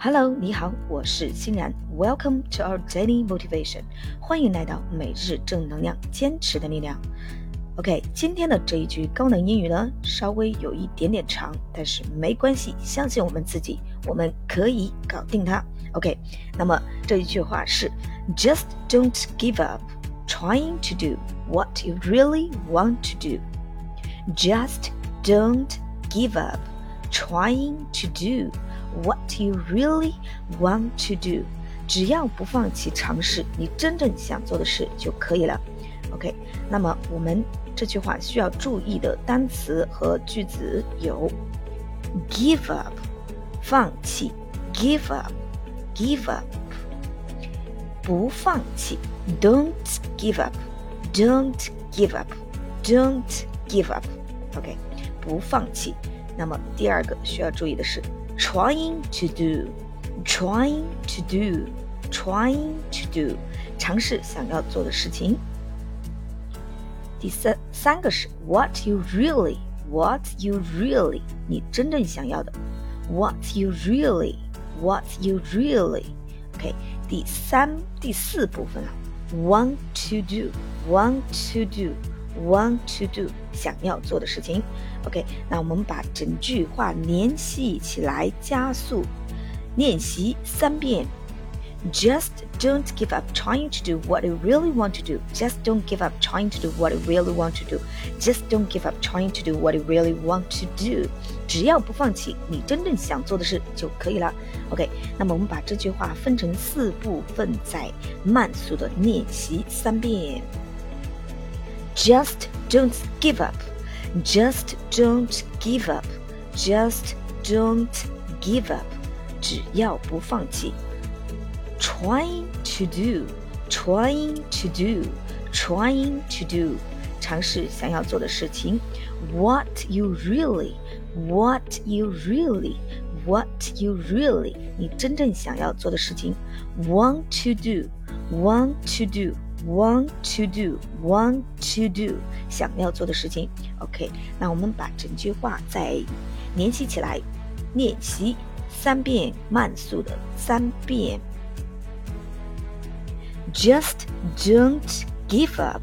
Hello，你好，我是欣然。Welcome to our daily motivation，欢迎来到每日正能量，坚持的力量。OK，今天的这一句高能英语呢，稍微有一点点长，但是没关系，相信我们自己，我们可以搞定它。OK，那么这一句话是：Just don't give up trying to do what you really want to do. Just don't give up trying to do. What you really want to do，只要不放弃尝试你真正想做的事就可以了。OK，那么我们这句话需要注意的单词和句子有：give up，放弃；give up，give up，不放弃；don't give up，don't give up，don't give up。OK，不放弃。那么第二个需要注意的是。 trying to do, trying to do, trying to do，尝试想要做的事情。第三三个是 what you really, what you really，你真正想要的，what you really, what you really。OK，第三第四部分了，want to do, want to do。 Want to do 想要做的事情，OK，那我们把整句话联系起来，加速练习三遍。Just don't give up trying to do what you really want to do. Just don't give up trying to do what you really want to do. Just don't give up trying to do what you really want to do. 只要不放弃你真正想做的事就可以了。OK，那么我们把这句话分成四部分，再慢速的练习三遍。Just don't give up. Just don't give up. Just don't give up. 只要不放弃。Trying to do. Trying to do. Trying to do. 尝试想要做的事情。What you really. What you really. What you really. 你真正想要做的事情。Want to do. Want to do want to do, want to do，想要做的事情。OK，那我们把整句话再联系起来，练习三遍，慢速的三遍。Just don't give up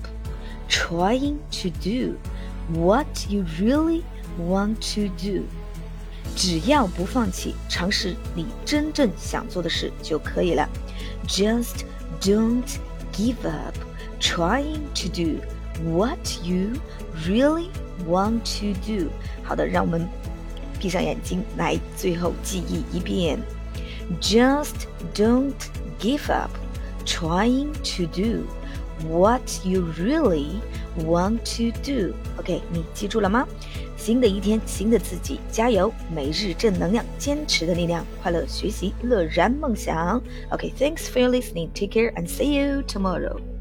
trying to do what you really want to do。只要不放弃尝试你真正想做的事就可以了。Just don't give up trying to do what you really want to do。好的，让我们闭上眼睛来最后记忆一遍。Just don't give up trying to do what you really want to do. OK，你记住了吗？新的一天，新的自己，加油！每日正能量，坚持的力量，快乐学习，乐然梦想。OK，thanks for your listening. Take care and see you tomorrow.